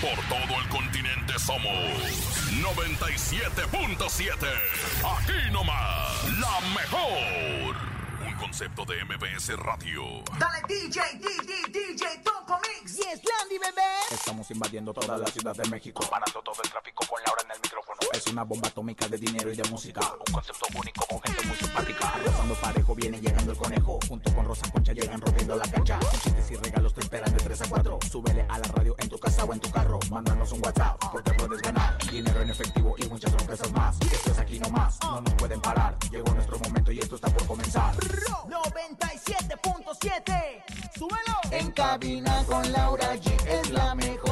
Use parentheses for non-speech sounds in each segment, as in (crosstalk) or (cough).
Por todo el continente somos 97.7. Aquí nomás, la mejor. Un concepto de MBS Radio. Dale DJ, DJ, DJ, Topo Mix. Yes, Landy, bebé. Estamos invadiendo toda la ciudad de México, parando todo el tráfico con Laura en el micrófono. Es una bomba atómica de dinero y de música, un concepto único con gente muy simpática. Arrasando parejo viene llegando el conejo, junto con Rosa Concha llegan rompiendo la cancha. Con chistes y regalos te esperan de 3 a 4. Súbele a la radio en tu casa o en tu carro, mándanos un WhatsApp porque puedes ganar dinero en efectivo y muchas sorpresas más. Esto es aquí nomás, no nos pueden parar. Llegó nuestro momento y esto está por comenzar. 97.7. Súbelo. En cabina con Laura G es la mejor,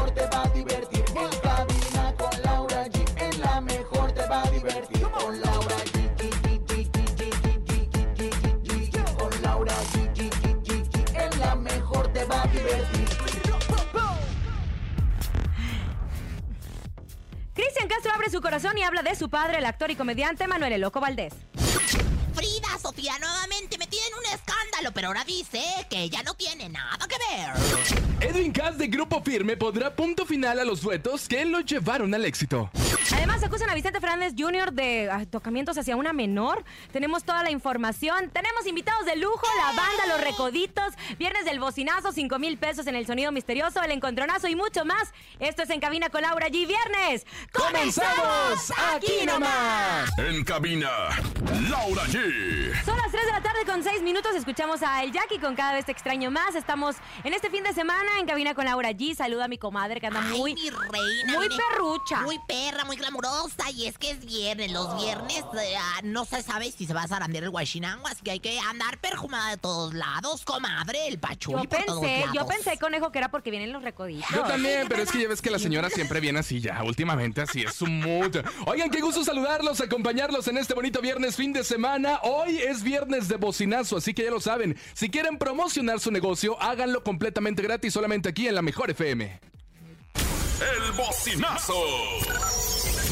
su corazón y habla de su padre, el actor y comediante Manuel El Loco Valdés. Frida Sofía nuevamente metida en un escándalo, pero ahora dice que ella no tiene nada que ver. Edwin Cass de Grupo Firme pondrá punto final a los duetos que lo llevaron al éxito. Además, acusan a Vicente Fernández Jr. de ah, tocamientos hacia una menor. Tenemos toda la información. Tenemos invitados de lujo, la banda Los Recoditos, viernes del bocinazo, 5 mil pesos en el sonido misterioso, el encontronazo y mucho más. Esto es En Cabina con Laura G. Viernes. ¡Comenzamos! ¡Aquí nomás! En cabina, Laura G. Son las 3 de la tarde con 6 minutos. Escuchamos a El Jackie con Cada vez te extraño más. Estamos en este fin de semana en Cabina con Laura G. Saluda a mi comadre que anda Ay, muy... mi reina. muy viene perrucha. Muy perra, muy glamurosa. Y es que es viernes. Los viernes eh, ah, no se sabe si se va a zarandear el guachinango. Así que hay que andar perfumada de todos lados, comadre. El pachuli Yo por todos pensé, yo pensé, conejo, que era porque vienen los recoditos. Yo también, pero es que ya ves que la señora siempre viene así ya, últimamente así es un mucho. Oigan, qué gusto saludarlos, acompañarlos en este bonito viernes fin de semana. Hoy es viernes de bocinazo, así que ya lo saben. Si quieren promocionar su negocio, háganlo completamente gratis solamente aquí en la Mejor FM. El bocinazo.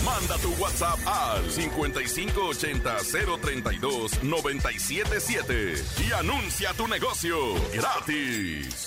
Manda tu WhatsApp al 5580-032-977 y anuncia tu negocio gratis.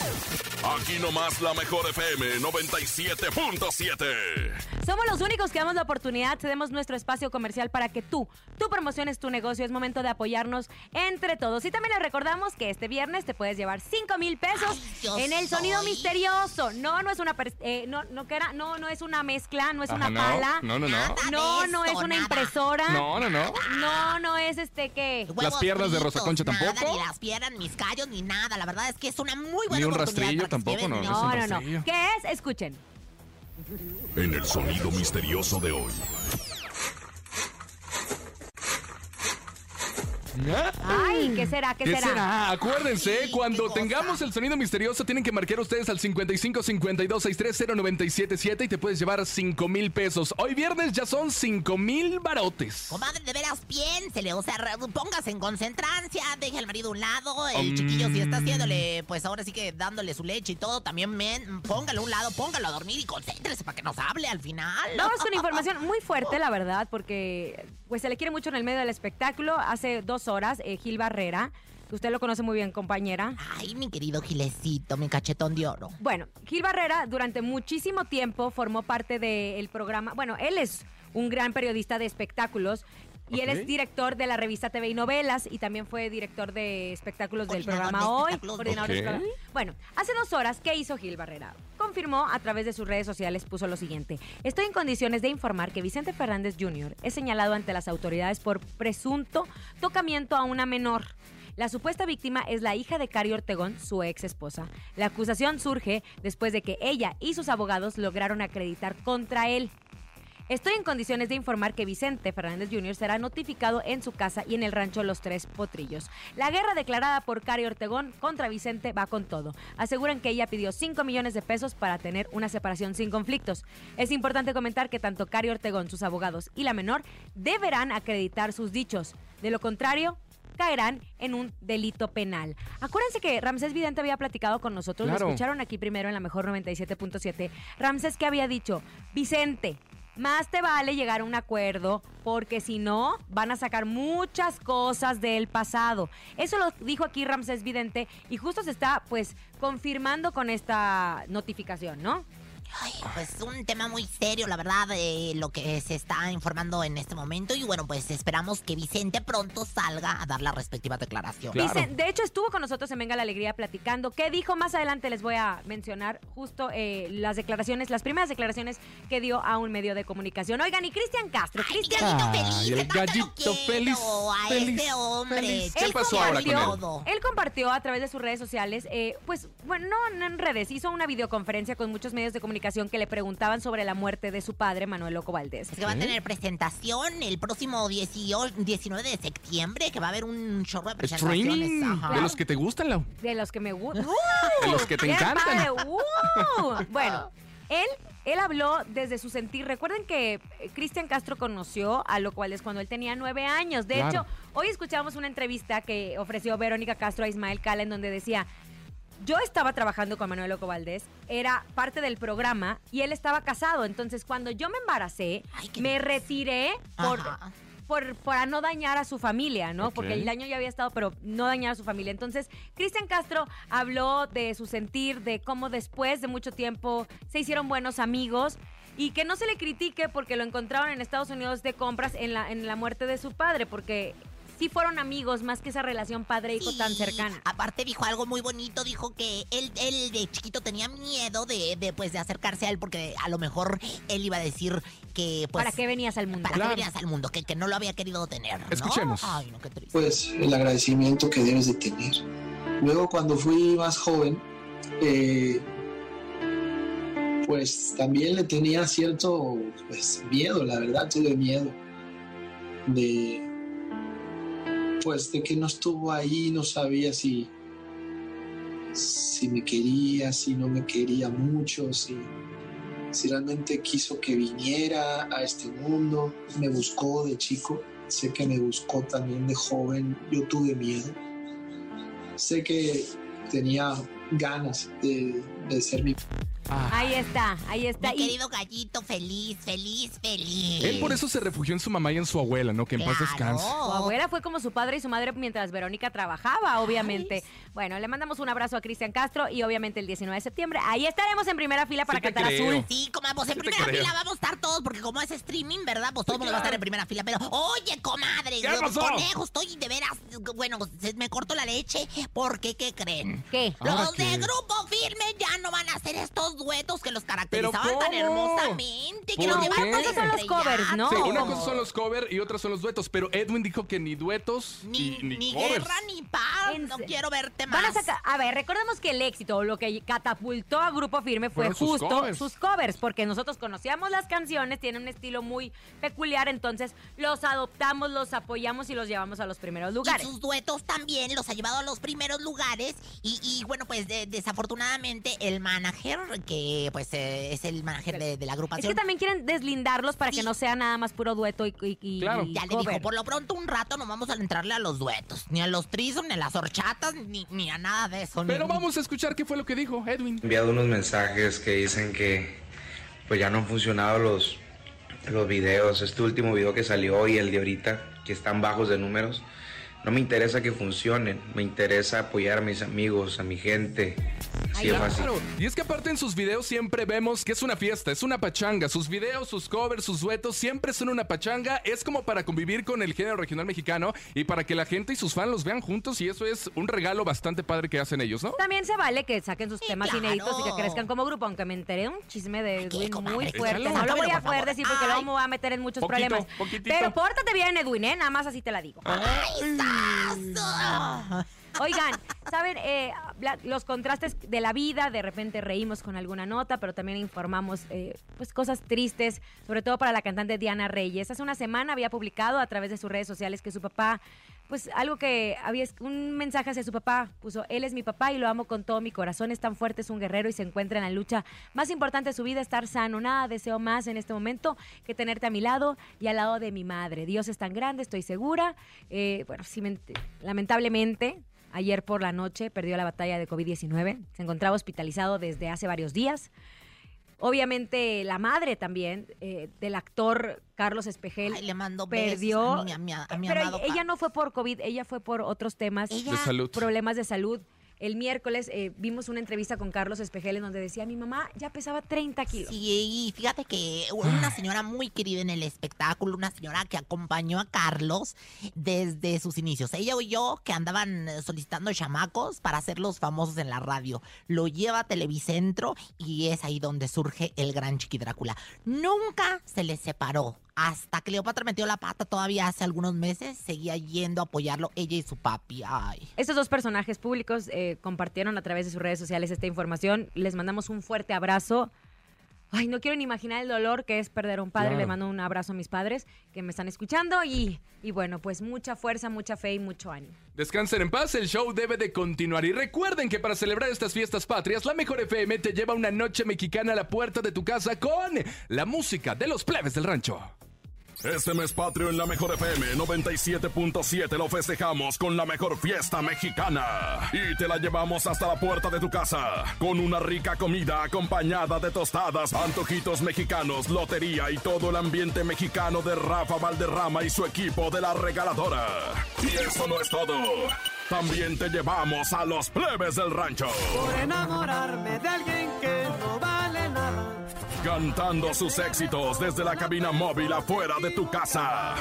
Aquí nomás la mejor FM 97.7. Somos los únicos que damos la oportunidad, cedemos nuestro espacio comercial para que tú, tú promociones tu negocio. Es momento de apoyarnos entre todos. Y también les recordamos que este viernes te puedes llevar 5 mil pesos Ay, en el sonido soy. misterioso. No, no es una per- eh, no, no, que era- no, no es una mezcla, no es Ajá, una no, pala. no, no, no. Nada No, no es una nada. impresora. No, no, no. No, no es este que. Las piernas de Rosa Concha fritos, tampoco. Nada, ni las piernas, mis callos, ni nada. La verdad es que es una muy buena Ni un oportunidad rastrillo para tampoco, no, no No, no. ¿Qué es? Escuchen. En el sonido misterioso de hoy. Ay, ¿qué será? ¿Qué, ¿Qué será? será? Acuérdense, Ay, cuando tengamos el sonido misterioso, tienen que marcar ustedes al 55 52 63 0977 y te puedes llevar 5 mil pesos. Hoy viernes ya son 5 mil barotes. Comadre, de veras, piénsele, o sea, póngase en concentrancia, deje al marido a un lado, el Mm. chiquillo si está haciéndole, pues ahora sí que dándole su leche y todo, también men, póngalo a un lado, póngalo a dormir y concéntrese para que nos hable al final. No, es una información muy fuerte, la verdad, porque pues se le quiere mucho en el medio del espectáculo. Hace dos horas, eh, Gil Barrera, usted lo conoce muy bien, compañera. Ay, mi querido Gilecito, mi cachetón de oro. Bueno, Gil Barrera durante muchísimo tiempo formó parte del programa. Bueno, él es un gran periodista de espectáculos. Y él es director de la revista TV y Novelas y también fue director de espectáculos del programa de Hoy. espectáculos. coordinador de Ok. espectáculos. Bueno, hace dos horas, ¿qué hizo Gil Barrera? Confirmó a través de sus redes sociales, puso lo siguiente. Estoy en condiciones de informar que Vicente Fernández Jr. es señalado ante las autoridades por presunto tocamiento a una menor. La supuesta víctima es la hija de Cari Ortegón, su ex esposa. La acusación surge después de que ella y sus abogados lograron acreditar contra él. Estoy en condiciones de informar que Vicente Fernández Jr. será notificado en su casa y en el rancho Los Tres Potrillos. La guerra declarada por Cari Ortegón contra Vicente va con todo. Aseguran que ella pidió 5 millones de pesos para tener una separación sin conflictos. Es importante comentar que tanto Cari Ortegón, sus abogados y la menor deberán acreditar sus dichos. De lo contrario, caerán en un delito penal. Acuérdense que Ramsés Vidente había platicado con nosotros, Claro. lo escucharon aquí primero en la mejor 97.7. Ramsés que había dicho, Vicente, más te vale llegar a un acuerdo porque si no van a sacar muchas cosas del pasado. Eso lo dijo aquí Ramsés Vidente y justo se está pues confirmando con esta notificación, ¿no? Ay, pues un tema muy serio, la verdad, eh, lo que se está informando en este momento. Y bueno, pues esperamos que Vicente pronto salga a dar la respectiva declaración. Claro. Dice, de hecho, estuvo con nosotros en Venga la Alegría platicando. ¿Qué dijo? Más adelante les voy a mencionar justo eh, las declaraciones, las primeras declaraciones que dio a un medio de comunicación. Oigan, y Cristian Castro. Cristian gallito Ay, feliz, el gallito feliz, a feliz, ese hombre. feliz. ¿Qué Él pasó ahora con compartió- él? Él compartió a través de sus redes sociales, eh, pues, bueno, no en redes, hizo una videoconferencia con muchos medios de comunicación que le preguntaban sobre la muerte de su padre, Manuel Loco Valdés. Es que va a tener presentación el próximo 18 19 de septiembre, que va a haber un chorro de presentaciones. Ajá. De los que te gustan, Lau. De los que me gustan. (laughs) De los que te encantan. (laughs) Bueno, él, él habló desde su sentir. Recuerden que eh, Cristian Castro conoció a Loco Valdés cuando él tenía nueve años. De Claro. hecho, hoy escuchamos una entrevista que ofreció Verónica Castro a Ismael Cala en donde decía. Yo estaba trabajando con Manuel Loco Valdés, era parte del programa y él estaba casado. Entonces, cuando yo me embaracé, Ay, qué me retiré por, para no dañar a su familia, ¿no? Ok. Porque el daño ya había estado, pero no dañar a su familia. Entonces, Cristian Castro habló de su sentir, de cómo después de mucho tiempo se hicieron buenos amigos y que no se le critique porque lo encontraron en Estados Unidos de compras en la, en la muerte de su padre, porque sí fueron amigos más que esa relación padre-hijo tan cercana. Aparte dijo algo muy bonito, dijo que él, él de chiquito tenía miedo de, de, pues, de acercarse a él porque a lo mejor él iba a decir que pues ¿Para qué venías al mundo? para Claro. qué venías al mundo, que, que no lo había querido tener. ¿no? Escuchemos. Ay, no, qué triste. pues el agradecimiento que debes de tener. Luego cuando fui más joven, eh, pues también le tenía cierto pues, miedo, la verdad, tuve miedo de pues de que no estuvo ahí, no sabía si si me quería, si no me quería mucho, si, si realmente quiso que viniera a este mundo, me buscó de chico, sé que me buscó también de joven, yo tuve miedo, sé que tenía ganas de, de ser mi Ah, Ahí está, ahí está. Mi Y querido gallito, feliz, feliz, feliz. él por eso se refugió en su mamá y en su abuela, ¿no? Que en paz Claro. descanse. Su abuela fue como su padre y su madre mientras Verónica trabajaba, obviamente. Bueno, le mandamos un abrazo a Cristian Castro y obviamente el 19 de septiembre ahí estaremos en primera fila para Sí cantar creo. azul. Sí, como pues en Sí primera fila vamos a estar todos, porque como es streaming, ¿verdad? Pues todo el mundo va a estar en primera fila. Pero, oye, comadre, ¿Qué pasó? conejo, estoy de veras, bueno, me corto la leche, porque, ¿qué creen? ¿Qué? ¿Ahora Los de qué? Grupo Firme ya no van a hacer estos duetos que los ¿Pero caracterizaban tan hermosamente. Que ¿Por los qué? llevaron Una cosa son los covers, ¿no? Sí, una cosa son los covers y otra son los duetos, pero Edwin dijo que ni duetos Ni, y ni, ni covers. guerra ni paz. En No quiero verte Van más. a sacar, a ver, recordemos que el éxito, lo que catapultó a Grupo Firme fue Fueron sus justo covers. sus covers, porque nosotros conocíamos las canciones, tienen un estilo muy peculiar, entonces los adoptamos, los apoyamos y los llevamos a los primeros Y lugares. sus duetos también los ha llevado a los primeros lugares. Y, y, bueno, pues de- desafortunadamente el manager, que pues eh, es el manager de, de la Es agrupación. que también quieren deslindarlos para que Sí. no sea nada más puro dueto y, y- y- Claro. y Ya le dijo, por lo pronto un rato no vamos a entrarle a los duetos, ni a los trizos, ni a las horchatas, ni, ni a nada de eso. Pero Ni- vamos a escuchar qué fue lo que dijo Edwin. He enviado unos mensajes que dicen que pues ya no han funcionado los, los videos. Este último video que salió y el de ahorita, que están bajos de números. No me interesa que funcionen, me interesa apoyar a mis amigos, a mi gente. Así es fácil. Claro, y es que aparte en sus videos siempre vemos que es una fiesta, es una pachanga. Sus videos, sus covers, sus duetos siempre son una pachanga. Es como para convivir con el género regional mexicano y para que la gente y sus fans los vean juntos. Y eso es un regalo bastante padre que hacen ellos, ¿no? También se vale que saquen sus Sí, temas claro. inéditos y que crezcan como grupo, aunque me enteré de un chisme de ¿Qué, Edwin muy fuerte. Échalo. No lo voy a poder decir porque luego me voy a meter en muchos Poquito, problemas. poquitito. Pero pórtate bien, Edwin, ¿eh? Nada más así te la digo. ¡Ay! Oigan, ¿saben? Eh, los contrastes de la vida, de repente reímos con alguna nota, pero también informamos eh, pues cosas tristes, sobre todo para la cantante Diana Reyes. Hace una semana había publicado a través de sus redes sociales que su papá, pues algo que había, un mensaje hacia su papá, puso, él es mi papá y lo amo con todo mi corazón, es tan fuerte, es un guerrero y se encuentra en la lucha más importante de su vida, estar sano. Nada deseo más en este momento que tenerte a mi lado y al lado de mi madre. Dios es tan grande, estoy segura. Eh, bueno, sí, ment- lamentablemente, ayer por la noche perdió la batalla de COVID-19. Se encontraba hospitalizado desde hace varios días. Obviamente la madre también eh, del actor Carlos Espejel Ay, le mando perdió. besos a mi, a mi pero amado ella no fue por COVID, ella fue por otros temas, Ella- De salud. problemas de salud. El miércoles eh, vimos una entrevista con Carlos Espejel en donde decía, mi mamá ya pesaba 30 kilos. Sí, y fíjate que una señora muy querida en el espectáculo, una señora que acompañó a Carlos desde sus inicios. Ella oyó que andaban solicitando chamacos para hacerlos famosos en la radio. Lo lleva a Televicentro y es ahí donde surge el gran Chiqui Drácula. Nunca se les separó. Hasta que Cleopatra metió la pata todavía hace algunos meses, seguía yendo a apoyarlo ella y su papi. Ay. Estos dos personajes públicos eh, compartieron a través de sus redes sociales esta información. Les mandamos un fuerte abrazo. Ay, no quiero ni imaginar el dolor que es perder a un padre. Claro. Le mando un abrazo a mis padres que me están escuchando y, y bueno, pues mucha fuerza, mucha fe y mucho ánimo. Descansen en paz, el show debe de continuar. Y recuerden que para celebrar estas fiestas patrias, la Mejor FM te lleva una noche mexicana a la puerta de tu casa con la música de los plebes del rancho. Este mes patrio en la mejor FM 97.7 lo festejamos con la mejor fiesta mexicana. Y te la llevamos hasta la puerta de tu casa. Con una rica comida acompañada de tostadas, antojitos mexicanos, lotería y todo el ambiente mexicano de Rafa Valderrama y su equipo de la regaladora. Y eso no es todo. También te llevamos a los plebes del rancho. por enamorarme de alguien que no vale nada. Cantando sus éxitos desde la cabina móvil afuera de tu casa.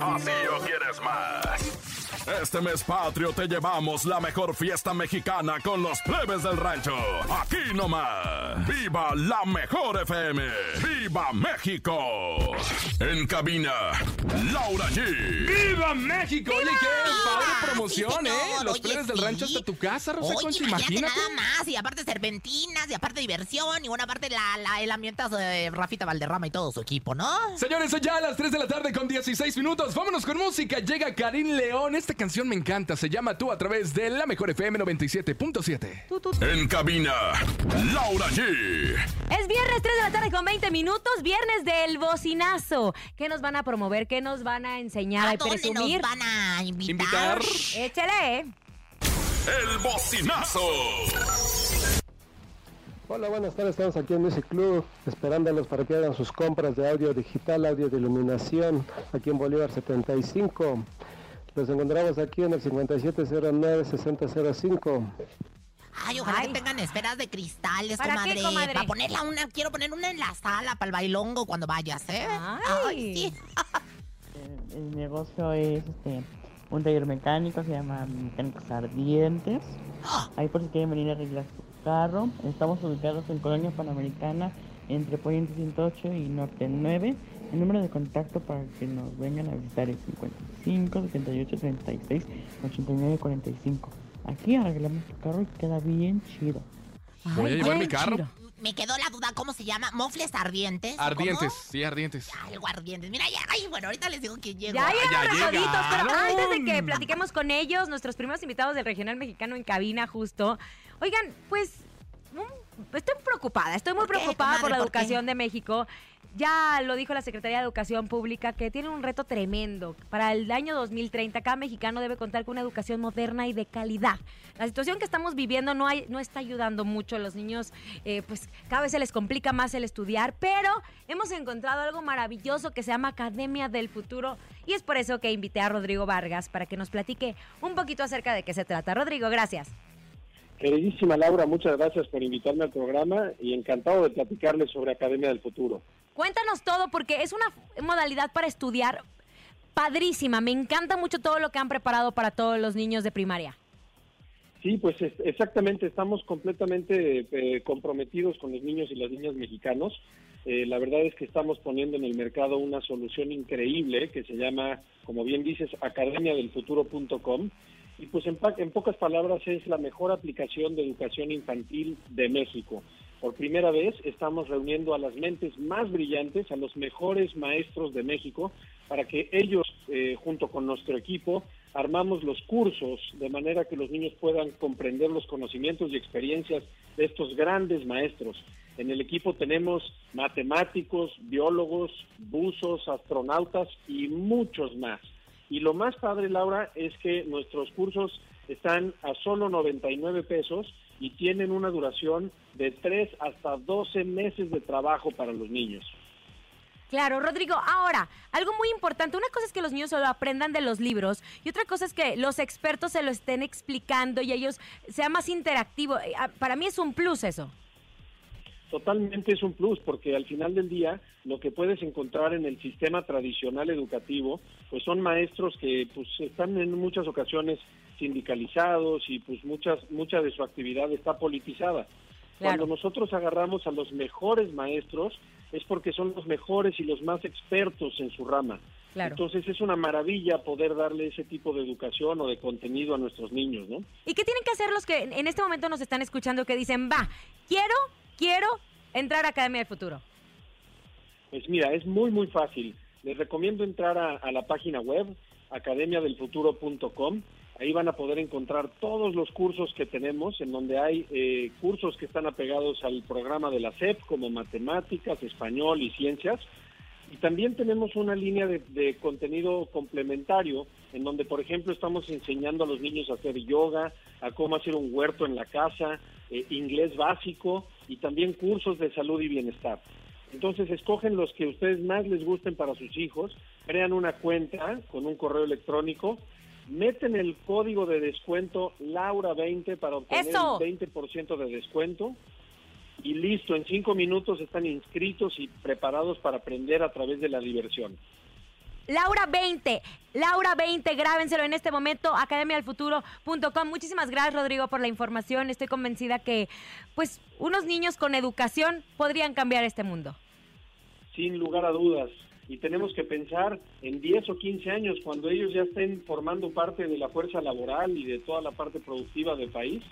Así o quieres más. Este mes patrio te llevamos la mejor fiesta mexicana con los plebes del rancho. Aquí nomás. ¡Viva la mejor FM! ¡Viva México! En cabina, Laura G. ¡Viva México! Oye, qué padre promoción, sí, ¿eh? Los Oye, plebes del sí. rancho hasta tu casa, Rosa Oye, Concha, imagínate nada más, y aparte serpentinas, y aparte diversión, y buena parte la, la, el ambiente de Rafita Valderrama y todo su equipo, ¿no? Señores, son ya las 3 de la tarde con 16 minutos. Vámonos con música. Llega Karim León. Esta canción me encanta. Se llama Tú a través de la mejor FM 97.7. Tú, tú, tú. En cabina, Laura G. Es viernes 3 de la tarde con 20 minutos, viernes del bocinazo. ¿Qué nos van a promover? ¿Qué nos van a enseñar ¿A y dónde presumir? nos van a invitar? Invitar. Échale. El bocinazo. Hola, buenas tardes. Estamos aquí en Music Club esperándolos para que hagan sus compras de audio digital, audio de iluminación, aquí en Bolívar 75. Los encontramos aquí en el 5709-6005. Ay, ojalá Ay. que tengan esferas de cristales, ¿Para qué, comadre. comadre? Para ponerla una, quiero poner una en la sala para el bailongo cuando vayas, ¿eh? Ay. sí. (laughs) El negocio es este, un taller mecánico, se llama Mecánicos Ardientes. (gasps) Ahí por si quieren venir a arreglar su carro. Estamos ubicados en Colonia Panamericana, entre Poniente 108 y Norte 9. El número de contacto para que nos vengan a visitar es 55 78 36 89 45. Aquí arreglamos tu carro y queda bien chido. Voy a llevar mi carro. chiro. Me quedó la duda, ¿cómo se llama? ¿Mofles ardientes? Ardientes, cómo? sí, ardientes. Algo ardientes. Mira, ya, ay, bueno, ahorita les digo que llego. Ya ya los toditos, pero antes de que platiquemos con ellos, nuestros primeros invitados del Regional Mexicano en cabina justo. Oigan, pues estoy preocupada, estoy muy ¿Por qué, preocupada por comadre? la ¿Por qué? educación de México. Ya lo dijo la Secretaría de Educación Pública que tiene un reto tremendo. Para el año 2030 cada mexicano debe contar con una educación moderna y de calidad. La situación que estamos viviendo no, hay, no está ayudando mucho. Los niños, eh, pues cada vez se les complica más el estudiar, pero hemos encontrado algo maravilloso que se llama Academia del Futuro y es por eso que invité a Rodrigo Vargas para que nos platique un poquito acerca de qué se trata. Rodrigo, gracias. Queridísima Laura, muchas gracias por invitarme al programa y encantado de platicarles sobre Academia del Futuro. Cuéntanos todo porque es una modalidad para estudiar padrísima. Me encanta mucho todo lo que han preparado para todos los niños de primaria. Sí, pues es- exactamente, estamos completamente eh, comprometidos con los niños y las niñas mexicanos. Eh, la verdad es que estamos poniendo en el mercado una solución increíble que se llama, como bien dices, academiadelfuturo.com. Y pues en, en pocas palabras es la mejor aplicación de educación infantil de México. Por primera vez estamos reuniendo a las mentes más brillantes, a los mejores maestros de México, para que ellos, eh, junto con nuestro equipo, armamos los cursos de manera que los niños puedan comprender los conocimientos y experiencias de estos grandes maestros. En el equipo tenemos matemáticos, biólogos, buzos, astronautas y muchos más. Y lo más padre, Laura, es que nuestros cursos están a solo 99 pesos y tienen una duración de 3 hasta 12 meses de trabajo para los niños. Claro, Rodrigo. Ahora, algo muy importante. Una cosa es que los niños solo aprendan de los libros y otra cosa es que los expertos se lo estén explicando y ellos sea más interactivo. Eh, Para mí es un plus eso. Totalmente es un plus porque al final del día lo que puedes encontrar en el sistema tradicional educativo pues son maestros que pues están en muchas ocasiones sindicalizados y pues muchas mucha de su actividad está politizada. Cuando nosotros agarramos a los mejores maestros es porque son los mejores y los más expertos en su rama. Claro. Entonces es una maravilla poder darle ese tipo de educación o de contenido a nuestros niños, ¿no? ¿Y qué tienen que hacer los que en este momento nos están escuchando que dicen, va, quiero, quiero entrar a Academia del Futuro? Pues mira, es muy, muy fácil. Les recomiendo entrar a, la página web, academiadelfuturo.com. Ahí van a poder encontrar todos los cursos que tenemos, en donde hay eh, cursos que están apegados al programa de la SEP, como matemáticas, español y ciencias. Y también tenemos una línea de, de contenido complementario, en donde, por ejemplo, estamos enseñando a los niños a hacer yoga, a cómo hacer un huerto en la casa, eh, inglés básico y también cursos de salud y bienestar. Entonces escogen los que a ustedes más les gusten para sus hijos, crean una cuenta con un correo electrónico, meten el código de descuento Laura20 para obtener ¡Eso! el 20% de descuento y listo, en cinco minutos están inscritos y preparados para aprender a través de la diversión. Laura 20, Laura 20, grábenselo en este momento, academialfuturo.com. Muchísimas gracias, Rodrigo, por la información. Estoy convencida que, pues, unos niños con educación podrían cambiar este mundo. sin lugar a dudas. Y tenemos que pensar en 10 o 15 años, cuando ellos ya estén formando parte de la fuerza laboral y de toda la parte productiva del país,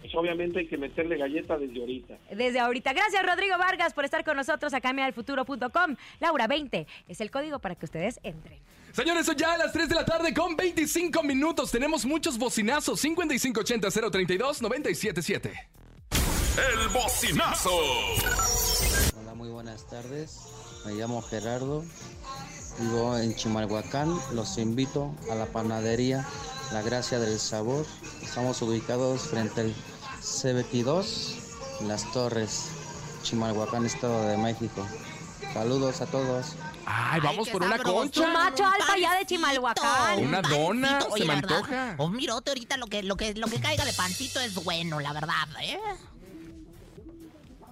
pues obviamente hay que meterle galleta desde ahorita. Desde ahorita. Gracias, Rodrigo Vargas, por estar con nosotros, academialfuturo.com. Laura 20 es el código para que ustedes entren. Señores, son ya a las 3 de la tarde con 25 minutos. Tenemos muchos bocinazos. 5580-032-977. El bocinazo. Hola, muy buenas tardes. Me llamo Gerardo. Vivo en Chimalhuacán. Los invito a la panadería La Gracia del Sabor. Estamos ubicados frente al C22, Las Torres, Chimalhuacán, Estado de México. Saludos a todos. Ay, vamos por una Tu concha. macho alfa ya de Chimalhuacán. Una dona, Pancito, se oye, me antoja. Un mirote ahorita lo que, lo que, lo que caiga de pancito es bueno, la verdad, ¿eh?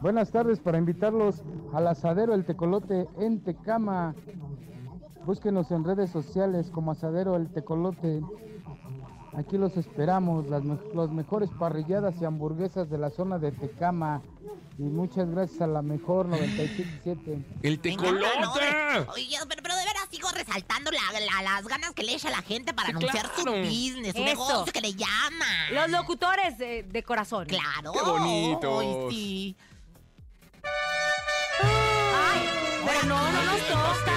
Buenas tardes para invitarlos al asadero El Tecolote en Tecama. Búsquenos en redes sociales como asadero El Tecolote. Aquí los esperamos, las los mejores parrilladas y hamburguesas de la zona de Tecama. Y muchas gracias a la mejor 977. El de- Oye, pero, pero de veras sigo resaltando la- la- las ganas que le echa la gente para Sí, anunciar su business, su Eso. negocio que le llama. Los locutores de, de corazón. Claro. Qué bonitos. Ay, sí. Ay, pero no, no nos toca.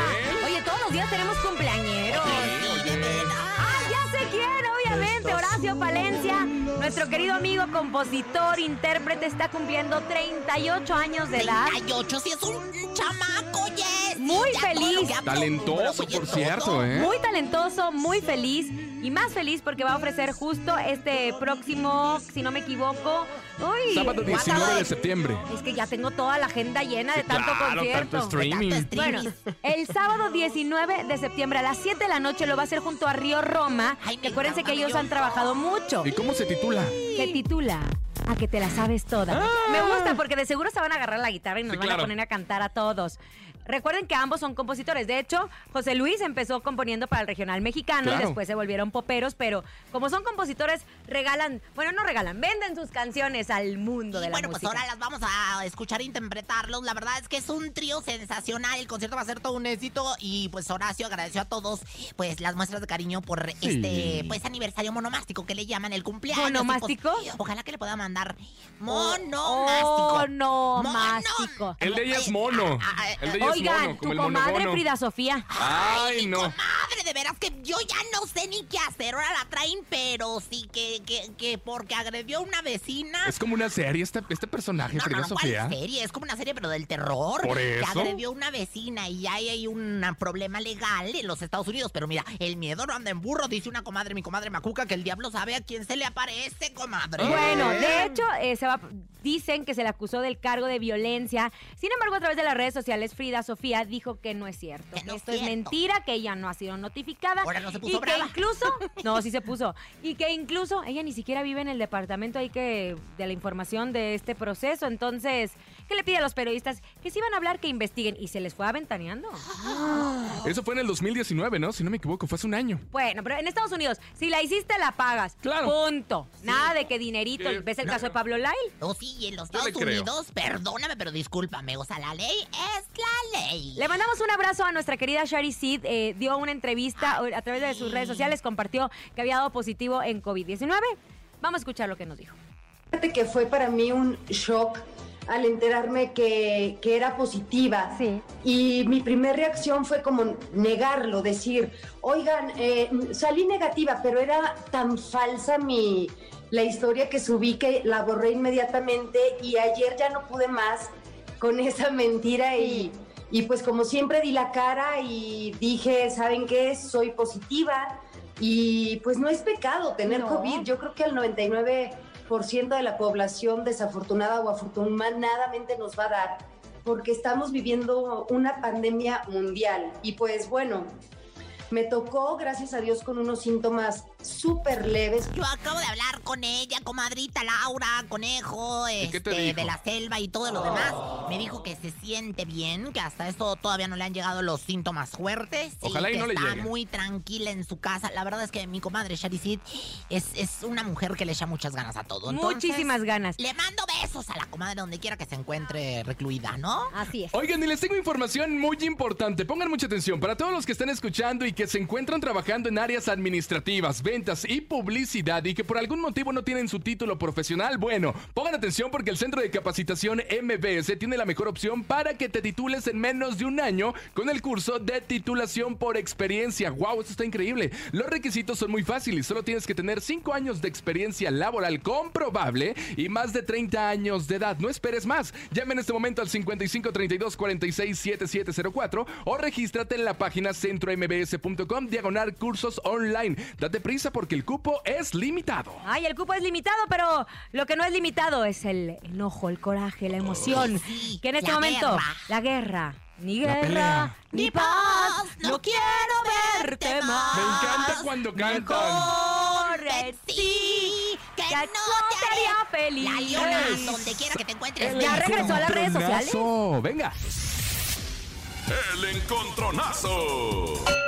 Oye, todos los días tenemos cumpleañeros. ¡Ay, ya sé quién! Obviamente, Horacio Palencia, nuestro querido amigo, compositor, intérprete, está cumpliendo 38 años de edad. 38, sí es un chamaco, yes. Muy feliz. Talentoso, por cierto, ¿eh? Muy talentoso, muy feliz y más feliz porque va a ofrecer justo este próximo, si no me equivoco, uy, Sábado 19 de septiembre. Es que ya tengo toda la agenda llena de tanto claro, concierto. tanto streaming. De tanto Bueno, el sábado 19 de septiembre a las 7 de la noche lo va a hacer junto a Río Roma. Ay, acuérdense que ellos han trabajado mucho. ¿Y cómo se titula? Que titula A que te la sabes toda. Me gusta porque de seguro se van a agarrar la guitarra y nos Sí, van claro. a poner a cantar a todos. Recuerden que ambos son compositores. De hecho, José Luis empezó componiendo para el regional mexicano Claro. y después se volvieron poperos, pero como son compositores, regalan, bueno, no regalan, venden sus canciones al mundo de la Bueno, pues música. ahora las vamos a escuchar e interpretarlos. La verdad es que es un trío sensacional. El concierto va a ser todo un éxito. Y pues Horacio agradeció a todos pues las muestras de cariño por este pues aniversario monomástico que le llaman el cumpleaños. Y, pues, ¿Monomástico? ojalá que le pueda mandar monomástico. Monomástico. El de ella es mono. El de ella es Oigan, mono, tu comadre monobono. Frida Sofía. Ay, no. Madre, de veras que yo ya no sé ni qué hacer. Ahora la traen, pero sí que, que, que porque agredió a una vecina. Es como una serie este, este personaje, No, Frida no, no, ¿cuál Sofía. serie? Es como una serie, pero del terror. Por Que eso. agredió a una vecina y ahí hay un problema legal en los Estados Unidos. Pero mira, el miedo no anda en burro, dice una comadre, mi comadre Macuca, que el diablo sabe a quién se le aparece, comadre. Bueno, de hecho, eh, se va, dicen que se le acusó del cargo de violencia. Sin embargo, a través de las redes sociales, Frida Sofía dijo que no es cierto. Que, no es esto es cierto. mentira, que ella no ha sido notificada. Ahora no se y puso que brava. incluso, (laughs) no, sí se puso. Y que incluso ella ni siquiera vive en el departamento ahí que de la información de este proceso. Entonces, ¿qué le pide a los periodistas? Que si van a hablar, que investiguen. Y se les fue aventaneando. (gasps) Eso fue en el 2019, ¿no? Si no me equivoco, fue hace un año. Bueno, pero en Estados Unidos, si la hiciste, la pagas. Claro. Punto. Nada de que dinerito. Eh, ¿Ves el no, caso de Pablo Lyle? Oh, sí, y en los Estados creo. Unidos, perdóname, pero discúlpame. O sea, la ley es la ley. Le mandamos un abrazo a nuestra querida Shari Sid. eh, dio una entrevista a través de sus redes sociales, compartió que había dado positivo en COVID-19. Vamos a escuchar lo que nos dijo. Fíjate que fue para mí un shock al enterarme que, que era positiva. Sí. Y mi primera reacción fue como negarlo, decir, oigan, eh, salí negativa, pero era tan falsa mi la historia que subí que la borré inmediatamente y ayer ya no pude más con esa mentira y, y pues como siempre di la cara y dije, ¿saben qué? Soy positiva y pues no es pecado tener No. COVID. Yo creo que el 99% de la población desafortunada o afortunadamente nos va a dar porque estamos viviendo una pandemia mundial y pues bueno, me tocó, gracias a Dios, con unos síntomas súper leves. Yo acabo de hablar con ella, comadrita Laura, conejo, ¿Y qué te este, de la selva y todo lo demás. Me dijo que se siente bien, que hasta esto todavía no le han llegado los síntomas fuertes. Ojalá y que no le está muy tranquila en su casa. La verdad es que mi comadre Sharisid es, es una mujer que le echa muchas ganas a todo. Entonces, Muchísimas ganas. Le mando besos a la comadre donde quiera que se encuentre recluida, ¿no? Así es. Oigan, y les tengo información muy importante. Pongan mucha atención. Para todos los que están escuchando y que se encuentran trabajando en áreas administrativas, ventas y publicidad y que por algún motivo no tienen su título profesional, bueno, pongan atención porque el Centro de Capacitación MBS tiene la mejor opción para que te titules en menos de un año con el curso de titulación por experiencia. ¡Wow! Esto está increíble. Los requisitos son muy fáciles. Solo tienes que tener 5 años de experiencia laboral comprobable y más de 30 años de edad. No esperes más. Llama en este momento al 55 32 46 7704 o regístrate en la página centrombs.com diagonal cursos online. Date prisa porque el cupo es limitado. Ay, el cupo es limitado, pero lo que no es limitado es el enojo, el coraje, la emoción. sí, que en este la momento, guerra. la guerra, ni guerra, ni paz, no quiero verte más. Me encanta cuando cantan. Corre, sí, que que no no te haría feliz. La Es. donde quiera que te encuentres. Ya beso. regresó a las redes sociales. Encontronazo. Venga. El encontronazo.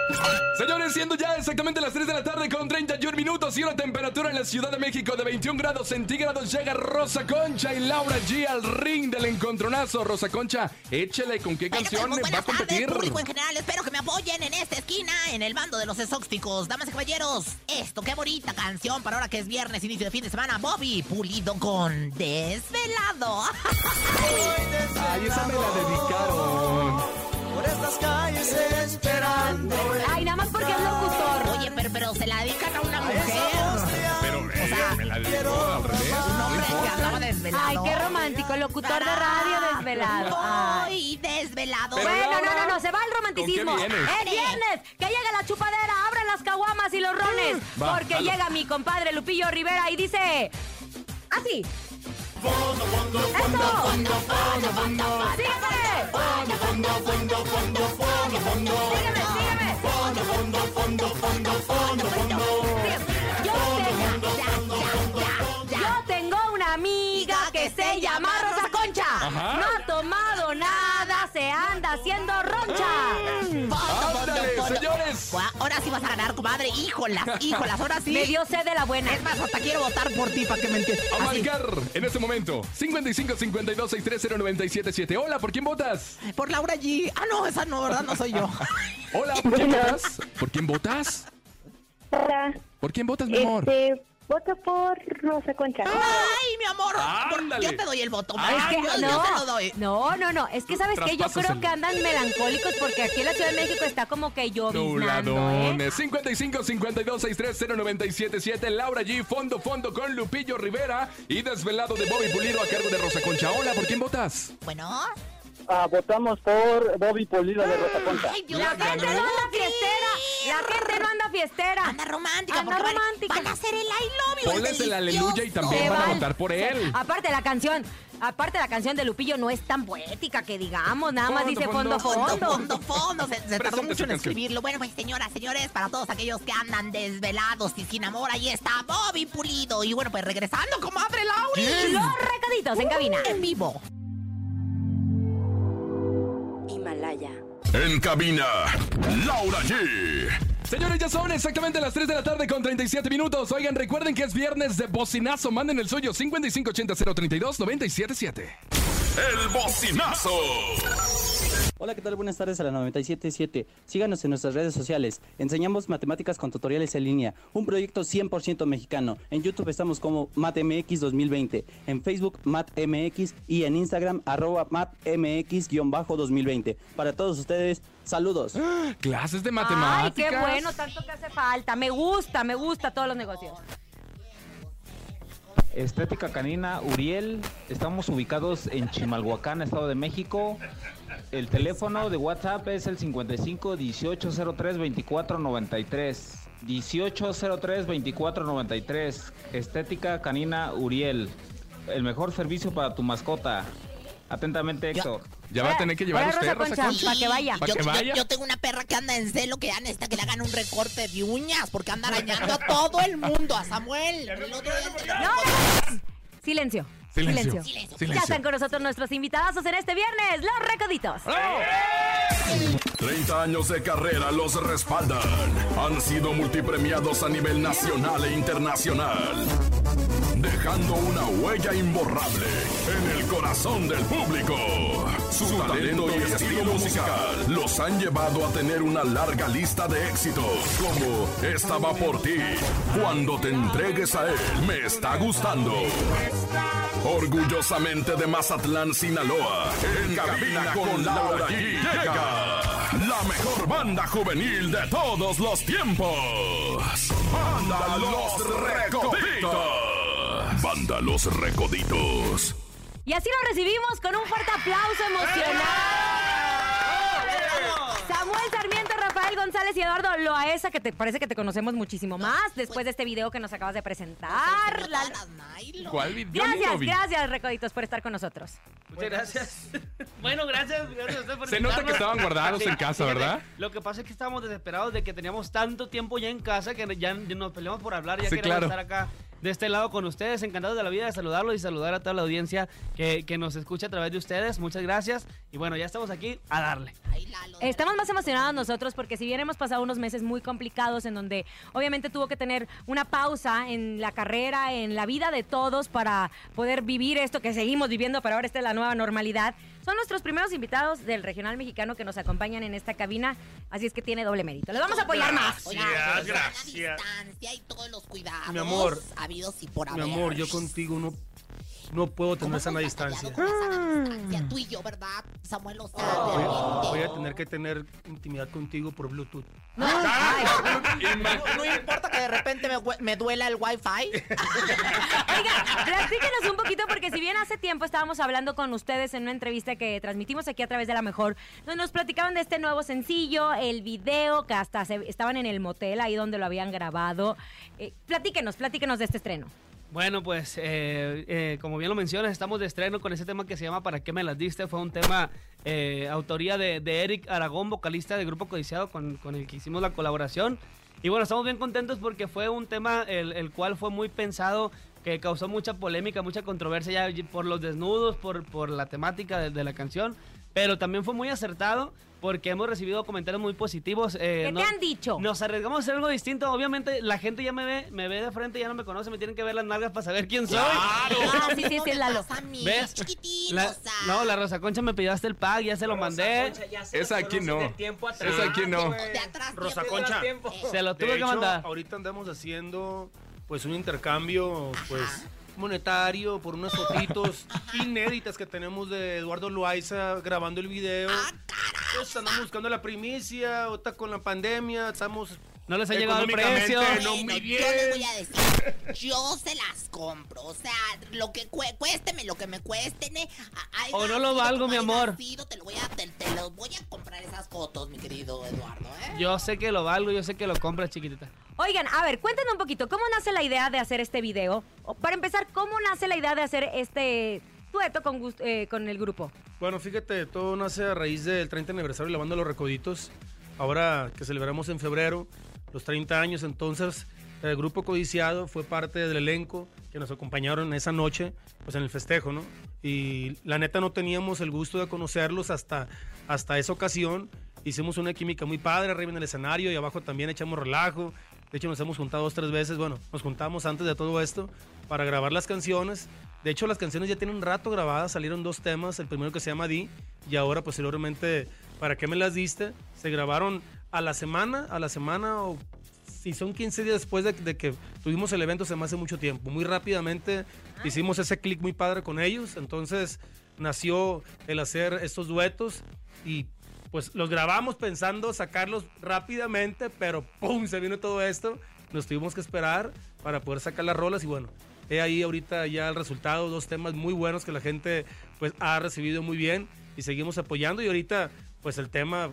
Señores, siendo ya exactamente las 3 de la tarde con 31 minutos y una temperatura en la Ciudad de México de 21 grados centígrados, llega Rosa Concha y Laura G al ring del encontronazo. Rosa Concha, échele con qué pues, canción muy va a buenas tardes, competir. público en general. Espero que me apoyen en esta esquina, en el bando de los exóticos. Damas y caballeros, esto, qué bonita canción para ahora que es viernes, inicio de fin de semana. Bobby Pulido con Desvelado. Ay, esa me la dedicaron. Por estas calles esperando. Porque es locutor. Oye, pero, pero se la dedican a una mujer. Pero ella me la dedicó al revés. Un no hombre que andaba desvelado. Ay, qué romántico, locutor de radio desvelado. Ay. Desvelado. Bueno, no, no, no, se va el romanticismo. ¿con qué vienes? Es viernes, que llegue la chupadera, abran las caguamas y los rones. Va, porque llega mi compadre Lupillo Rivera y dice así. ¡Eso! ¡Sígueme! ¡Sígueme, yo tengo una amiga que se llama Gua- Ahora sí vas a ganar, comadre. Híjolas, híjolas, ahora sí. (laughs) Me dio sed de la buena. Es más, hasta quiero votar por ti para que me entiendas. A marcar en este momento 55 52 630 977. Hola, ¿por quién votas? Por Laura G. Ah, no, esa no, ¿verdad? No soy yo. (laughs) Hola, ¿por quién votas? ¿Por quién votas? Hola. ¿Por quién votas, mi amor? Este, voto por Rosa Concha. Ay, mi amor. Ándale. Yo te doy el voto. Es que yo, yo te lo no, doy. no, no, no, es que sabes que yo creo el- que andan melancólicos porque aquí en la Ciudad de México está como que lloviznando, ¿eh? Nubladones. 55 52 630 977. Laura G. Fondo Fondo con Lupillo Rivera. Y desvelado de Bobby Pulido a cargo de Rosa Concha. Hola, ¿por quién votas? Bueno. Ah, votamos por Bobby Polida de Rosa Concha. Ay, Dios La gente no anda fiestera, la gente no anda fiestera. Anda romántica, Anda porque romántica. Van, a hacer el I love you. Ponles el aleluya y también van a votar por él. Aparte la canción, aparte la canción de Lupillo no es tan poética que digamos, nada más dice fondo fondo, fondo. Fondo, fondo, se, se tardó mucho en escribirlo. Bueno, pues señoras, señores, para todos aquellos que andan desvelados y sin amor, ahí está Bobby Pulido. Y bueno, pues regresando, comadre Lauri. Los recaditos en cabina. En vivo. Himalaya. En cabina, Laura G. Señores, ya son exactamente las 3 de la tarde con 37 minutos. Oigan, recuerden que es viernes de bocinazo. Manden el suyo 5580 032 977. El bocinazo. Hola, ¿qué tal? Buenas tardes a la 977. Síganos en nuestras redes sociales. Enseñamos matemáticas con tutoriales en línea. Un proyecto 100% mexicano. En YouTube estamos como MatMX 2020. En Facebook MatMX y en Instagram arroba MatMX-2020. Para todos ustedes, saludos. (gasps) Clases de Ay, matemáticas. qué bueno, tanto que hace falta. Me gusta, me gusta todos los negocios. Estética Canina Uriel, estamos ubicados en Chimalhuacán, Estado de México. El teléfono de WhatsApp es el 55 1803 24 93. 1803 24 93. Estética Canina Uriel, el mejor servicio para tu mascota. Atentamente, Héctor. Ya va a tener que llevar Ahora, usted, Rosa Concha, Concha. para que vaya. Para Yo, que vaya. yo tengo una perra que anda en celo que ya necesita que le hagan un recorte de uñas porque anda arañando a todo el mundo, a Samuel. El otro día- No. Silencio. Silencio. Silencio. Ya están con nosotros nuestros invitados en este viernes, los recoditos. 30 años de carrera los respaldan. Han sido multipremiados a nivel nacional e internacional. Dejando una huella imborrable en el corazón del público. Su, talento y estilo musical los han llevado a tener una larga lista de éxitos. Como Estaba por ti. Cuando te entregues a él, me está gustando. Orgullosamente de Mazatlán, Sinaloa. En cabina con Laura G. Llega la mejor banda juvenil de todos los tiempos. Banda Los Recoditos. Banda Los Recoditos. Y así lo recibimos con un fuerte aplauso emocional. Samuel Sarmiento, González y Eduardo Loaesa, que te parece que te conocemos muchísimo más después de este video que nos acabas de presentar. La- ¿Cuál video? Gracias, gracias, Recoditos, por estar con nosotros. Muchas gracias. bueno, gracias, gracias a usted por Se nota que estaban guardados en casa, ¿verdad? Lo que pasa es que estábamos desesperados de que teníamos tanto tiempo ya en casa que ya nos peleamos por hablar. Ya Sí, queríamos claro. estar acá de este lado con ustedes. Encantados de la vida de saludarlos y saludar a toda la audiencia que, que nos escucha a través de ustedes. Muchas gracias. Y bueno, ya estamos aquí a darle. Estamos más emocionados nosotros porque si bien hemos pasado unos meses muy complicados en donde obviamente tuvo que tener una pausa en la carrera, en la vida de todos para poder vivir esto que seguimos viviendo, pero ahora esta es la nueva normalidad. Son nuestros primeros invitados del regional mexicano que nos acompañan en esta cabina, así es que tiene doble mérito. Les vamos a apoyar más. Gracias, gracias. distancia y todos los cuidados Mi amor. habidos y por Mi haber. amor, yo contigo no, no puedo tener sana distancia. Distancia, tú y yo, ¿verdad? Samuel lo sabe. Voy, voy a tener que tener intimidad contigo por Bluetooth. No, no importa que de repente me, me duela el wifi. (laughs) Platíquenos un poquito porque si bien hace tiempo estábamos hablando con ustedes en una entrevista que transmitimos aquí a través de La Mejor, donde nos platicaban de este nuevo sencillo, el video, que hasta se- estaban en el motel ahí donde lo habían grabado. Eh, platíquenos, platíquenos de este estreno. Bueno, pues eh, eh, como bien lo mencionas, estamos de estreno con ese tema que se llama ¿Para qué me las diste? Fue un tema eh, autoría de, Eric Aragón, vocalista del Grupo Codiciado, con, el que hicimos la colaboración. Y bueno, estamos bien contentos porque fue un tema el, cual fue muy pensado que causó mucha polémica, mucha controversia ya por los desnudos, por, la temática de la canción, pero también fue muy acertado porque hemos recibido comentarios muy positivos. eh, ¿Qué no- te han dicho? Nos arriesgamos a hacer algo distinto. Obviamente la gente ya me ve, me ve de frente, ya no me conoce, me tienen que ver las nalgas para saber quién soy. Ah, sí, sí, sí, es Lalo. ¿Ves? La- no, la Rosa Concha me pidió hasta el pack, ya se lo mandé. Esa aquí no. Esa aquí no. Rosa Concha. Se lo De tuve que hecho, mandar. Ahorita andamos haciendo pues un intercambio pues monetario por unas fotitos (laughs) inéditas que tenemos de Eduardo Loaiza grabando el video. Pues andamos buscando la primicia, ahorita con la pandemia, estamos No les ha llegado el precio. No Bueno, yo les voy a decir, yo se las compro. O sea, lo que cuésteme, lo que me cuesten. O no lo valgo, mi amor. te, lo voy a, te, te los voy a comprar esas fotos, mi querido Eduardo, ¿eh? Yo sé que lo valgo, yo sé que lo compras, chiquitita. Oigan, a ver, cuéntenos un poquito, ¿cómo nace la idea de hacer este video? Para empezar, ¿cómo nace la idea de hacer este dueto con, Gus- eh, con el grupo? Bueno, fíjate, todo nace a raíz del 30 aniversario de la banda Los Recoditos. Ahora que celebramos en febrero los 30 años, entonces el grupo Codiciado fue parte del elenco que nos acompañaron esa noche, pues en el festejo, ¿no? Y la neta no teníamos el gusto de conocerlos hasta, hasta esa ocasión. Hicimos una química muy padre arriba en el escenario y abajo también echamos relajo. De hecho, nos hemos juntado dos, tres veces. Bueno, nos juntamos antes de todo esto para grabar las canciones. De hecho, las canciones ya tienen un rato grabadas. Salieron dos temas. El primero que se llama Di y ahora posteriormente ¿Para qué me las diste? Se grabaron a la semana, a la semana o si son 15 días después de, de que tuvimos el evento, se me hace mucho tiempo. Muy rápidamente hicimos ese clic muy padre con ellos. Entonces nació el hacer estos duetos y pues los grabamos pensando sacarlos rápidamente, pero ¡pum! Se vino todo esto. Nos tuvimos que esperar para poder sacar las rolas y bueno, he ahí ahorita ya el resultado, dos temas muy buenos que la gente pues ha recibido muy bien y seguimos apoyando y ahorita pues el tema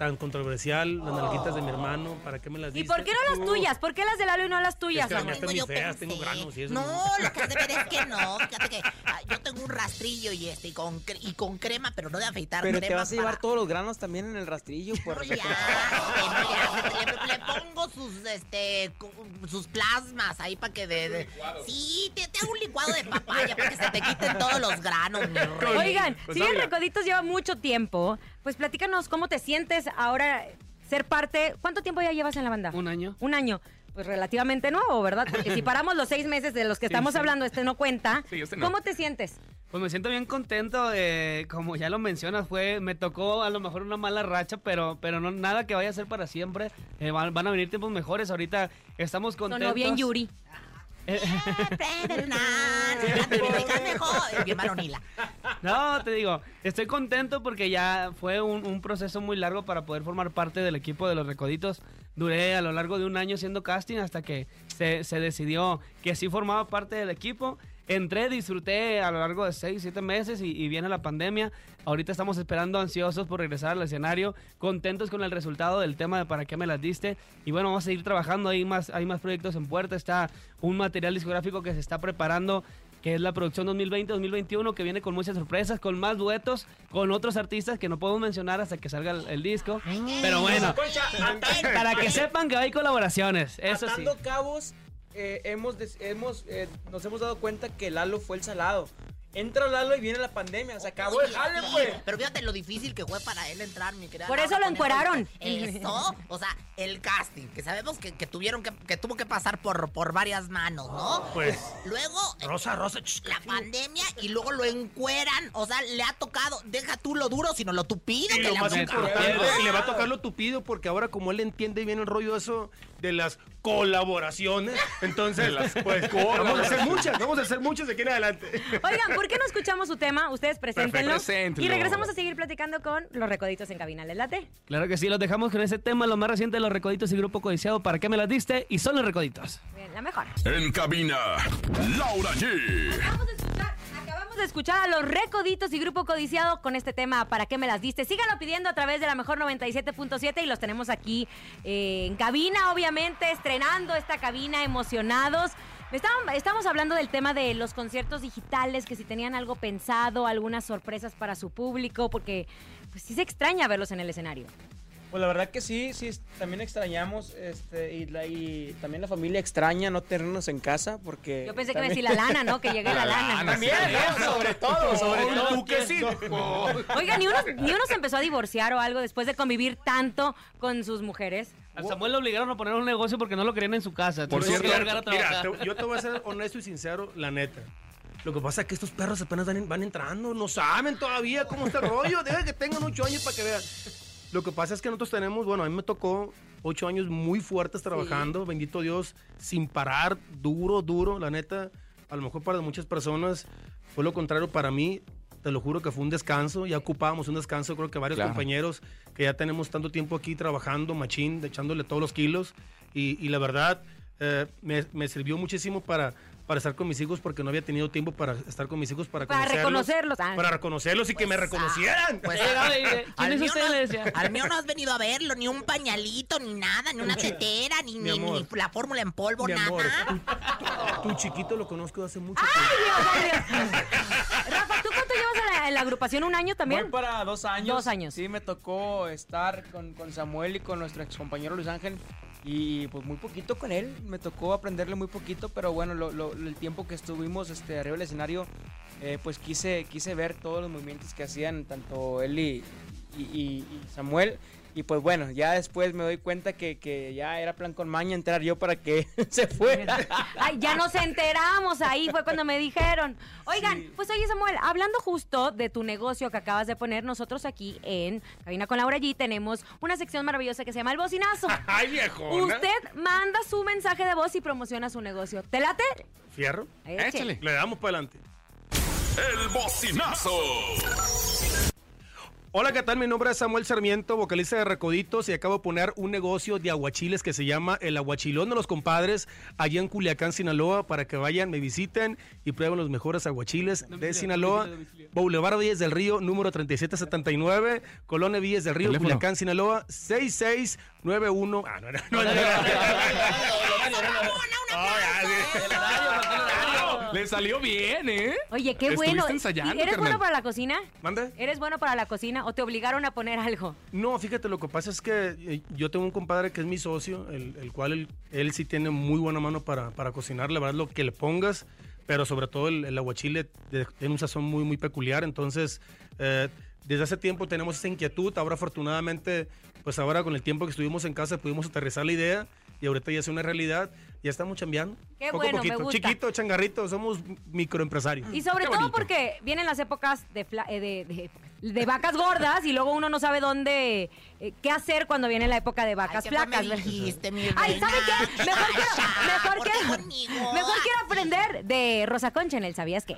tan controversial, las nalguitas de mi hermano, ¿para qué me las ¿Y diste? por qué no las tuyas? ¿Por qué las de Lalo y no las tuyas? Es que las feas, tengo granos y eso. No, lo que has de ver es que no. Fíjate que ah, yo tengo un rastrillo y este y con, cre- y con crema, pero no de afeitar. Pero te crema vas a llevar para- todos los granos también en el rastrillo, por No, ya, le, le pongo sus este sus plasmas ahí para que de, de- sí te, te hago un licuado de papaya para que se te quiten todos los granos mi rey. Oigan, Pues si bien habla. Recoditos lleva mucho tiempo, pues platícanos cómo te sientes ahora ser parte. ¿Cuánto tiempo ya llevas en la banda? Un año. Un año. Pues relativamente nuevo, ¿verdad? Porque si (laughs) paramos los seis meses de los que Sí, estamos sí. hablando, este no cuenta. Sí, este no. ¿Cómo te sientes? Pues me siento bien contento, eh, como ya lo mencionas, fue, me tocó a lo mejor una mala racha, pero, pero no nada que vaya a ser para siempre. Eh, van, van a venir tiempos mejores. Ahorita estamos contentos. Sonó bien Yuri. (laughs) varonila. No, te digo, estoy contento porque ya fue un, un proceso muy largo para poder formar parte del equipo de los Recoditos. Duré a lo largo de un año haciendo casting hasta que se, se decidió que sí formaba parte del equipo. Entré, disfruté a lo largo de seis, siete meses y, y viene la pandemia. Ahorita estamos esperando ansiosos por regresar al escenario, contentos con el resultado del tema de para qué me las diste. Y bueno, vamos a seguir trabajando, hay más, hay más proyectos en puerta, está un material discográfico que se está preparando que es la producción 2020-2021, que viene con muchas sorpresas, con más duetos, con otros artistas que no podemos mencionar hasta que salga el, el disco. Pero bueno, para que sepan que hay colaboraciones, eso sí. Cabos, eh, hemos, hemos eh, nos hemos dado cuenta que Lalo fue el salado. Entra Lalo y viene la pandemia. Se acabó el jale, pues. Pero fíjate lo difícil que fue para él entrar, mi querida. Por eso lo encueraron. Eso, o sea, el casting, que sabemos que, que tuvieron que, que tuvo que pasar por, por varias manos, ¿no? Pues, Luego, Rosa, Rosa, la pandemia y luego lo encueran. O sea, le ha tocado, deja tú lo duro, sino lo tupido Y que lo le ha más tocado. importante, y le va a tocar lo tupido porque ahora como él entiende bien el rollo eso de las colaboraciones, entonces pues (laughs) vamos a hacer muchas, vamos a hacer muchas de aquí en adelante. Oigan, ¿por qué no escuchamos su tema? Ustedes preséntenlo. preséntenlo. Y regresamos a seguir platicando con los recoditos en cabina. ¿Les late? Claro que sí, los dejamos con ese tema, lo más reciente de los Recoditos y Grupo Codiciado, ¿para qué me las diste? Y son los Recoditos. Bien, la mejor. En cabina, Laura G. Acabamos de escuchar a los Recoditos y Grupo Codiciado con este tema ¿Para qué me las diste? Síganlo pidiendo a través de la mejor 97.7 y los tenemos aquí eh, en cabina, obviamente, estrenando esta cabina, emocionados. Estamos hablando del tema de los conciertos digitales, que si tenían algo pensado, algunas sorpresas para su público, porque pues sí se extraña verlos en el escenario. Pues la verdad que sí, sí, también extrañamos, este, y, la, y también la familia extraña no tenernos en casa, porque... Yo pensé que iba a también- decir la lana, ¿no? Que llegue la, lana. También, ¿no? sobre todo, sobre todo. tú que sí. Oiga, ¿ni uno, ni uno se empezó a divorciar o algo después de convivir tanto con sus mujeres. A Samuel le obligaron a poner un negocio porque no lo querían en su casa. Por que cierto, largar a mira, te- yo te voy a ser honesto y sincero, la neta. Lo que pasa es que estos perros apenas van, van entrando, no saben todavía cómo está el rollo. (laughs) Deja que tengan ocho años para que vean. Lo que pasa es que nosotros tenemos, bueno, a mí me tocó ocho años muy fuertes trabajando, bendito Dios, sin parar, duro, duro. La neta, a lo mejor para muchas personas fue lo contrario para mí. Te lo juro que fue un descanso, ya ocupábamos un descanso, creo que varios Claro. compañeros que ya tenemos tanto tiempo aquí trabajando, machín, echándole todos los kilos. Y, y la verdad, eh, me, me sirvió muchísimo para, para estar con mis hijos porque no había tenido tiempo para estar con mis hijos, para, Para reconocerlos. Ah. Para reconocerlos y que me reconocieran. Pues, Llegaba y dice, al ¿Quién es mío usted? no-. Al mío no has venido a verlo, ni un pañalito, ni nada, ni una tetera, ni, ni, ni la fórmula en polvo, Mi nada. amor, (laughs) tu, tu chiquito lo conozco hace mucho Rafa, ¿tú cuánto llevas en la, en la agrupación? ¿Un año también? Voy para dos años. Dos años. Sí, me tocó estar con, con Samuel y con nuestro ex compañero Luis Ángel. Y pues muy poquito con él. Me tocó aprenderle muy poquito, pero bueno, lo- lo- el tiempo que estuvimos este, arriba del escenario, eh, pues quise, quise ver todos los movimientos que hacían tanto él y- y- y Samuel. Y pues bueno, ya después me doy cuenta que, que ya era plan con maña entrar yo para que (laughs) se fuera. (laughs) Ay, ya nos enteramos, ahí fue cuando me dijeron. Oigan, pues oye Samuel, hablando justo de tu negocio que acabas de poner, nosotros aquí en Cabina con Laura G tenemos una sección maravillosa que se llama El Bocinazo. (laughs) ¡Ay, viejona! Usted manda su mensaje de voz y promociona su negocio. ¿Te late? ¿Fierro? Échale. Le damos para adelante. El bocinazo. Hola, ¿qué tal? Mi nombre es Samuel Sarmiento, vocalista de Recoditos y acabo de poner un negocio de aguachiles que se llama El Aguachilón de los Compadres allá en Culiacán, Sinaloa, para que vayan, me visiten y prueben los mejores aguachiles de Sinaloa. Boulevard Villas del Río, número 3779, Colonia Villas del Río, Teléfono. Culiacán, Sinaloa, 6691. Ah, no era. No, no era. Le salió bien, ¿eh? Oye, qué bueno. ensayando, ¿Y ¿Eres carnal. bueno para la cocina? ¿Mande? ¿Eres bueno para la cocina o te obligaron a poner algo? No, fíjate, lo que pasa es que eh, yo tengo un compadre que es mi socio, el, el cual él, él sí tiene muy buena mano para, para cocinar, la verdad, lo que le pongas, pero sobre todo el, el aguachile tiene un sazón muy, muy peculiar, entonces eh, desde hace tiempo tenemos esa inquietud, ahora afortunadamente, pues ahora con el tiempo que estuvimos en casa pudimos aterrizar la idea y ahorita ya es una realidad, ya estamos chambeando. Qué poco bueno, me poquito, gusta. chiquito, changarrito, somos microempresarios. Y sobre Qué todo bonito. porque vienen las épocas de, fla- eh, de, de- de vacas gordas y luego uno no sabe dónde, eh, qué hacer cuando viene la época de vacas ¿qué fue flacas. me ¿verdad? dijiste, mi Ay, reina? ¿sabe qué? Mejor quiero, mejor ¿por qué quiero, conmigo? mejor quiero aprender de Rosa Concha en el ¿Sabías qué?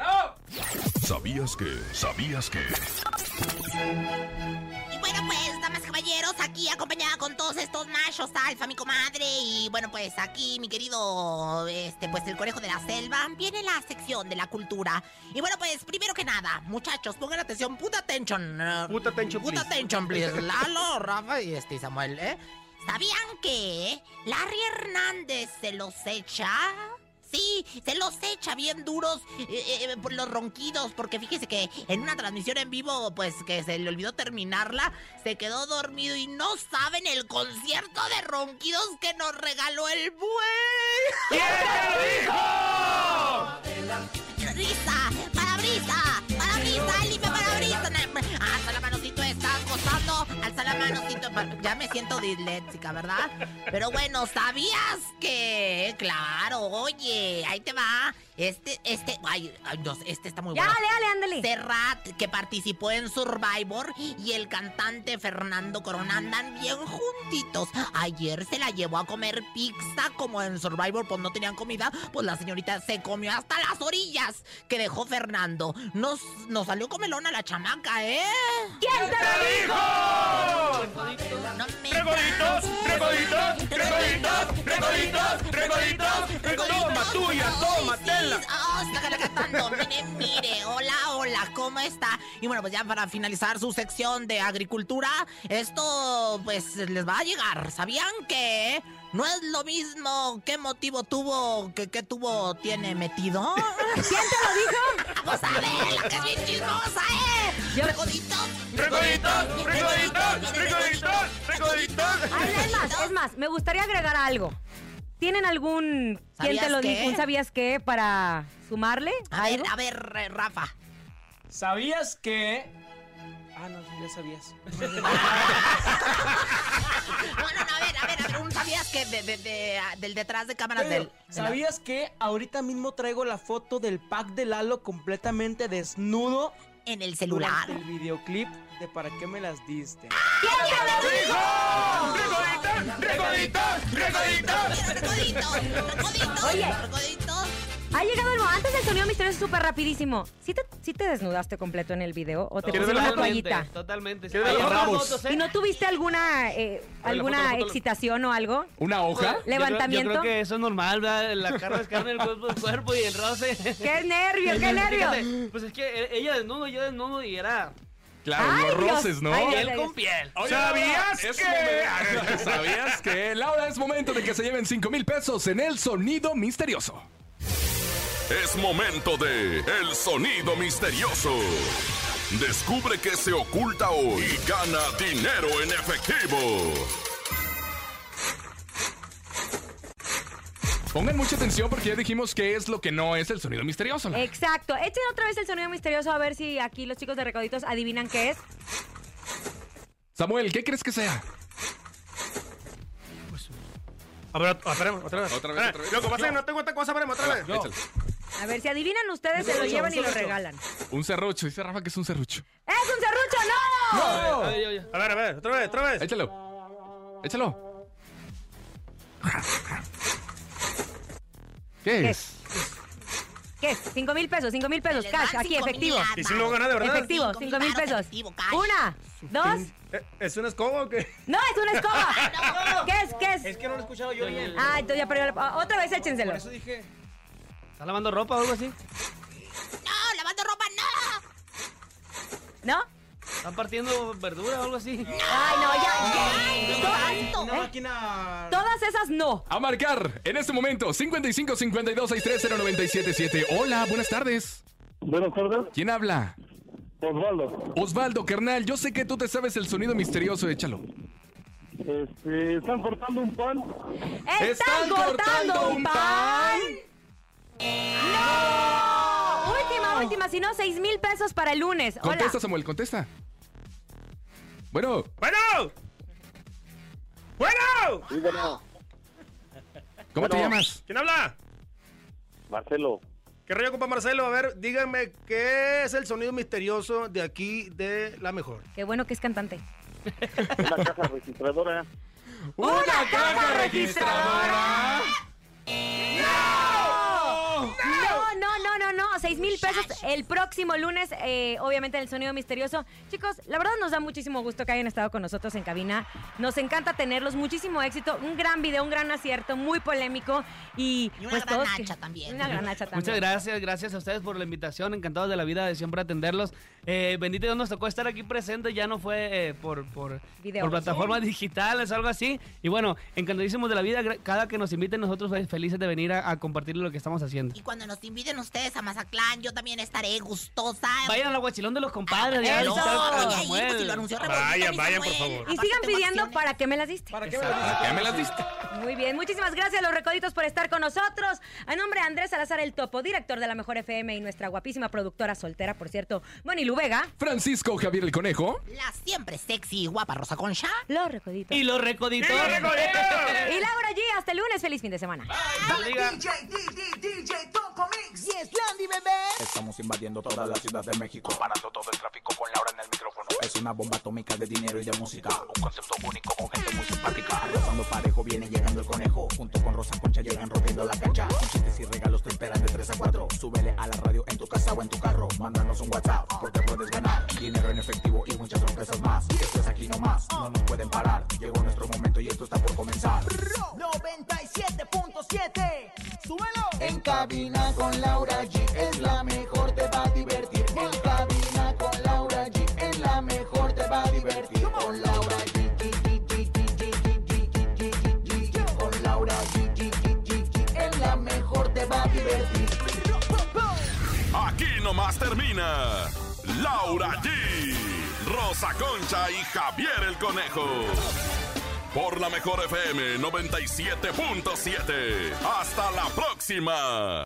¿Sabías que? ¿Sabías que? Y bueno, pues, damas y caballeros, aquí acompañada machos, alfa, mi comadre. Y bueno, pues aquí, mi querido, este, pues el conejo de la selva, viene la sección de la cultura. Y bueno, pues, primero que nada, muchachos, pongan atención, puta attention. eh, Puta attention, Puta attention, please. Lalo, Rafa y este Samuel, ¿eh? ¿Sabían que Larry Hernández se los echa? Sí, se los echa bien duros eh, eh, por los ronquidos, porque fíjese que en una transmisión en vivo, pues que se le olvidó terminarla, se quedó dormido y no saben el concierto de ronquidos que nos regaló el buey. ¿Quién te lo dijo? ¡Risa! Ya me siento disléxica, ¿verdad? Pero bueno, ¿sabías que? Claro, oye, ahí te va. Este, este, ay, ay, no, este está muy Ya, bueno. dale, dale, ándale. Serrat, que participó en Survivor, y el cantante Fernando Corona andan bien juntitos. Ayer se la llevó a comer pizza, como en Survivor, pues no tenían comida, pues la señorita se comió hasta las orillas que dejó Fernando. Nos, nos salió comelona la chamaca, ¿eh? ¿Quién te lo dijo? ¡Recoditos! ¡Recoditos! ¡Recoditos! ¡Recoditos! ¡Recoditos! ¡Recoditos! ¡Toma tuya! ¡Toma, tela! Está cantando. Mire, mire. Hola, hola, ¿cómo está? Y bueno, pues ya para finalizar su sección de agricultura, esto pues les va a llegar. ¿Sabían que no es lo mismo qué motivo tuvo que qué tuvo tiene metido? ¿Quién te lo dijo? Vamos a ver, la que es bien chismosa, ¿eh? Yo- Recoditos. ¡Recoditos! ¡Recoditos! ¡Recoditos! ¡Recoditos! Ay, es más, es más, me gustaría agregar algo. ¿Tienen algún quién te ¿Sabías lo qué? dijo? ¿Un sabías qué para sumarle? A ver, a ver, Rafa. ¿Sabías que.? Ah, no, ya sabías. (laughs) No, no, no, a ver, a ver, a ver, un sabías que de, de- de- ah, del detrás de cámaras Pero, del. la- ¿Sabías que ahorita mismo traigo la foto del pack de Lalo completamente desnudo? En el celular. El videoclip de ¿Para qué me las diste? Oye, ha llegado el momento. Antes del sonido misterioso súper rapidísimo. ¿Sí te, sí te desnudaste completo en el video o te ¿Quieres pusiste una toallita? Totalmente. ¿eh? ¿Y no tuviste alguna eh, alguna foto, foto, excitación o algo? ¿Una hoja? Yo creo- ¿Levantamiento? Yo creo, que eso es normal, ¿verdad? La carne es carne, el cuerpo es cuerpo y el roce. (laughs) ¡Qué nervio, qué nervio! Fíjate, pues es que e- ella desnudo, yo desnudo y era Claro, Ay, los Dios. roces, ¿no? Ay, Dios. piel con piel. Oye, ¿Sabías es que- ¿Sabías que? Laura, (laughs) es momento de que se lleven 5 mil pesos en el sonido misterioso. Es momento de El Sonido Misterioso. Descubre qué se oculta hoy y gana dinero en efectivo. Pongan mucha atención porque ya dijimos que es lo que no es el sonido misterioso. Exacto. Echen otra vez el sonido misterioso a ver si aquí los chicos de Recoditos adivinan qué es. Samuel, ¿qué crees que sea? A ver, ah, espérame, otra vez. Otra vez, Eh, otra vez. Loco, pasa que no tengo esta cosa, espérame, otra vez. Échale. A ver, si adivinan ustedes, se lo llevan y lo regalan. Un serrucho. Dice Rafa que es un serrucho. ¡Es un serrucho! ¡No! A ver, a ver, otra vez, otra vez. Échalo. Échalo. ¿Qué es? ¿Qué es? Cinco mil pesos, cinco mil pesos, cash, aquí, efectivo. mil Y si lo gana de verdad. Efectivo, Cinco cinco mil pesos. efectivo, cash. Una, dos. Eh, ¿Es una escoba o qué? No, es una escoba. (laughs) ¿Qué es? ¿Qué es? Es que no lo he escuchado yo bien. Ah, entonces ya perdió la... Otra vez échenselo. Por eso dije. ¿Está lavando ropa o algo así? No, lavando ropa, no. ¿No? ¿Están partiendo verdura o algo así? Ay, no, ya. ya. Una ¿Eh? máquina. Todas esas no. A marcar en este momento 55 52 630 977. Hola, buenas tardes. Buenas tardes, ¿Quién habla? Osvaldo. Osvaldo, carnal, yo sé que tú te sabes el sonido misterioso, échalo. Este, están cortando un pan. ¿Están cortando un pan? ¡No! Última, última, si no, seis mil pesos para el lunes. Hola. Contesta, Samuel, contesta. Bueno, ¡Bueno! ¡Bueno! Sí, bueno. ¿cómo te Bueno. llamas? ¿Quién habla? Marcelo. ¿Qué rollo, compa Marcelo? A ver, díganme, ¿qué es el sonido misterioso de aquí de La Mejor? Qué bueno que es cantante. Una caja registradora. ¡Una caja registradora! ¡No! No, no, no, no, no. Seis mil pesos el próximo lunes, eh, obviamente en el sonido misterioso. Chicos, la verdad nos da muchísimo gusto que hayan estado con nosotros en cabina. Nos encanta tenerlos, muchísimo éxito. Un gran video, un gran acierto, muy polémico. Y, Y una pues gran todos hacha que- también. Una gran hacha también. Muchas gracias, gracias a ustedes por la invitación. Encantados de la vida de siempre atenderlos. Eh, bendito Dios, nos tocó estar aquí presentes. Ya no fue eh, por, por, por plataformas digitales, algo así. Y bueno, encantadísimos de la vida. Cada que nos inviten, nosotros fe- felices de venir a, a compartir lo que estamos haciendo. Y cuando nos inviten ustedes a Mazatlán, yo también estaré gustosa. Vayan al aguachilón de los compadres. ya a Eso, a a pues, si lo anunció Rebolito, Vayan, vayan, por favor. Y sigan pidiendo para qué me las diste. ¿Para qué me ¿Para qué me las diste? Muy bien, muchísimas gracias los recoditos por estar con nosotros. A nombre de Andrés Salazar el Topo, director de la Mejor FM y nuestra guapísima productora soltera, por cierto, Moni Luvega. Francisco Javier el Conejo. La siempre sexy y guapa Rosa Concha. Los recoditos. Y los recoditos. ¡Y los recoditos! Y Laura G, hasta el lunes, feliz fin de semana. Estamos invadiendo toda la ciudad de México, parando todo el tráfico con Laura en el micrófono. Es una bomba atómica de dinero y de música, un concepto único con gente muy simpática. Arrasando parejo viene llegando el conejo, junto con Rosa Concha llegan rompiendo la cancha. Chistes y regalos te esperan de 3 a 4. Súbele a la radio en tu casa o en tu carro, mándanos un WhatsApp porque puedes ganar dinero en efectivo y muchas sorpresas más. Esto es aquí nomás, no nos pueden parar. Llegó nuestro momento y esto está por comenzar. 97.7. ¡Súbelo! En cabina con Laura G es la mejor, te va a divertir. En cabina con Laura G es la mejor, te va a divertir. Con Laura G. Con Laura G. La mejor, te va a divertir. Aquí nomás termina. Laura G. Rosa Concha y Javier el Conejo por la mejor FM 97.7. Hasta la próxima.